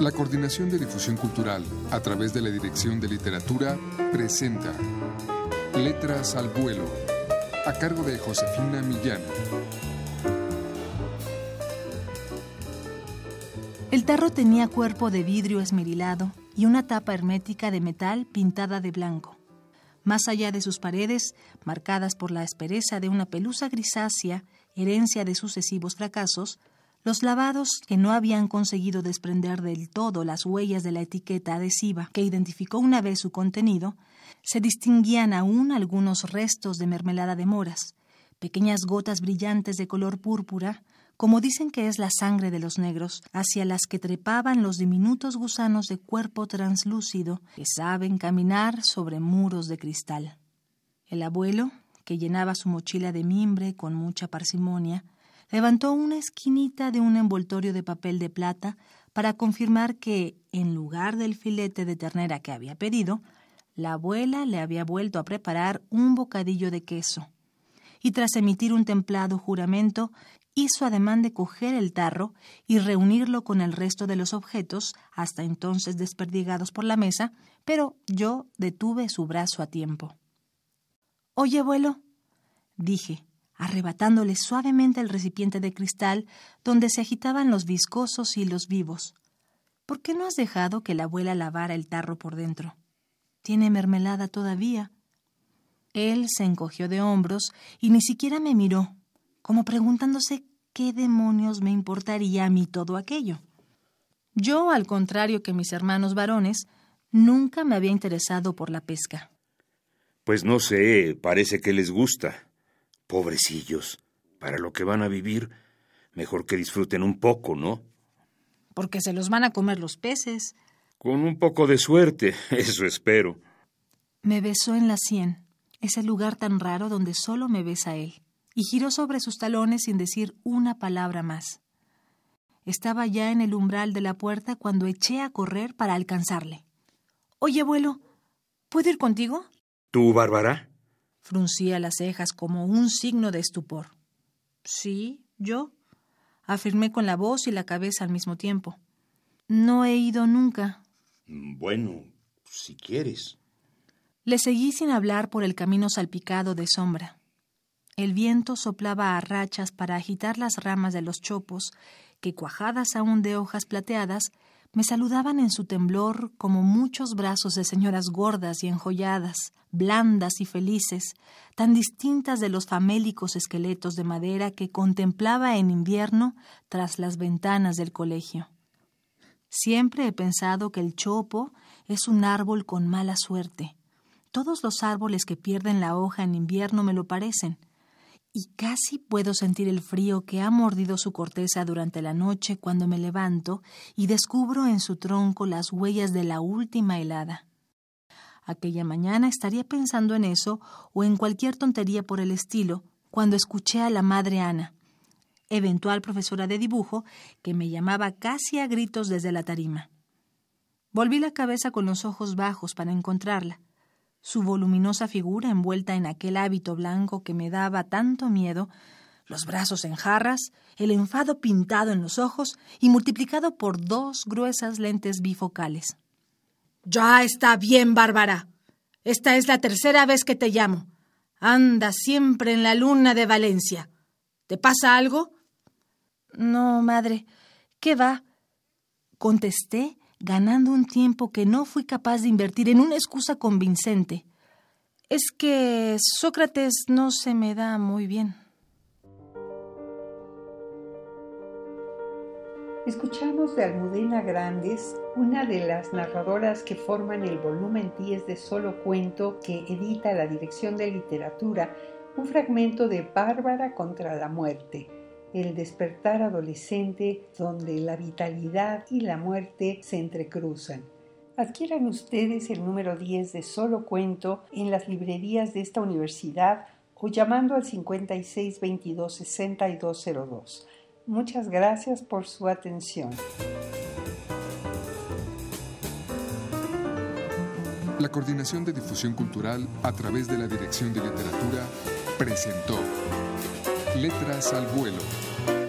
La Coordinación de Difusión Cultural, a través de la Dirección de Literatura, presenta Letras al Vuelo, a cargo de Josefina Millán. El tarro tenía cuerpo de vidrio esmerilado y una tapa hermética de metal pintada de blanco. Más allá de sus paredes, marcadas por la aspereza de una pelusa grisácea, herencia de sucesivos fracasos, los lavados que no habían conseguido desprender del todo las huellas de la etiqueta adhesiva que identificó una vez su contenido, se distinguían aún algunos restos de mermelada de moras, pequeñas gotas brillantes de color púrpura, como dicen que es la sangre de los negros, hacia las que trepaban los diminutos gusanos de cuerpo translúcido que saben caminar sobre muros de cristal. El abuelo, que llenaba su mochila de mimbre con mucha parsimonia, levantó una esquinita de un envoltorio de papel de plata para confirmar que, en lugar del filete de ternera que había pedido, la abuela le había vuelto a preparar un bocadillo de queso. Y tras emitir un templado juramento, hizo ademán de coger el tarro y reunirlo con el resto de los objetos, hasta entonces desperdigados por la mesa, pero yo detuve su brazo a tiempo. Oye, abuelo, dije, arrebatándole suavemente el recipiente de cristal donde se agitaban los viscosos hilos vivos. ¿Por qué no has dejado que la abuela lavara el tarro por dentro? Tiene mermelada todavía. Él se encogió de hombros y ni siquiera me miró, como preguntándose qué demonios me importaría a mí todo aquello. Yo, al contrario que mis hermanos varones, nunca me había interesado por la pesca. Pues no sé, parece que les gusta. Pobrecillos, para lo que van a vivir, mejor que disfruten un poco, ¿no? Porque se los van a comer los peces. Con un poco de suerte, eso espero. Me besó en la sien, ese lugar tan raro donde solo me besa él, y giró sobre sus talones sin decir una palabra más. Estaba ya en el umbral de la puerta cuando eché a correr para alcanzarle. Oye, abuelo, ¿puedo ir contigo? ¿Tú, Bárbara? Fruncía las cejas como un signo de estupor. Sí, yo, afirmé con la voz y la cabeza al mismo tiempo. No he ido nunca. Bueno, si quieres. Le seguí sin hablar por el camino salpicado de sombra. El viento soplaba a rachas para agitar las ramas de los chopos, que cuajadas aún de hojas plateadas, me saludaban en su temblor como muchos brazos de señoras gordas y enjolladas, blandas y felices, tan distintas de los famélicos esqueletos de madera que contemplaba en invierno tras las ventanas del colegio. Siempre he pensado que el chopo es un árbol con mala suerte. Todos los árboles que pierden la hoja en invierno me lo parecen, y casi puedo sentir el frío que ha mordido su corteza durante la noche cuando me levanto y descubro en su tronco las huellas de la última helada. Aquella mañana estaría pensando en eso o en cualquier tontería por el estilo cuando escuché a la madre Ana, eventual profesora de dibujo, que me llamaba casi a gritos desde la tarima. Volví la cabeza con los ojos bajos para encontrarla su voluminosa figura envuelta en aquel hábito blanco que me daba tanto miedo, los brazos en jarras, el enfado pintado en los ojos y multiplicado por dos gruesas lentes bifocales. Ya está bien, Bárbara. Esta es la tercera vez que te llamo. Anda siempre en la luna de Valencia. ¿Te pasa algo? No, madre. ¿Qué va? Contesté ganando un tiempo que no fui capaz de invertir en una excusa convincente. Es que Sócrates no se me da muy bien. Escuchamos de Almudena Grandes, una de las narradoras que forman el volumen 10 de Solo Cuento que edita la Dirección de Literatura, un fragmento de Bárbara contra la muerte, el despertar adolescente donde la vitalidad y la muerte se entrecruzan. Adquieran ustedes el número 10 de Solo Cuento en las librerías de esta universidad o llamando al 5622-6202. Muchas gracias por su atención. La Coordinación de Difusión Cultural a través de la Dirección de Literatura presentó Letras al vuelo,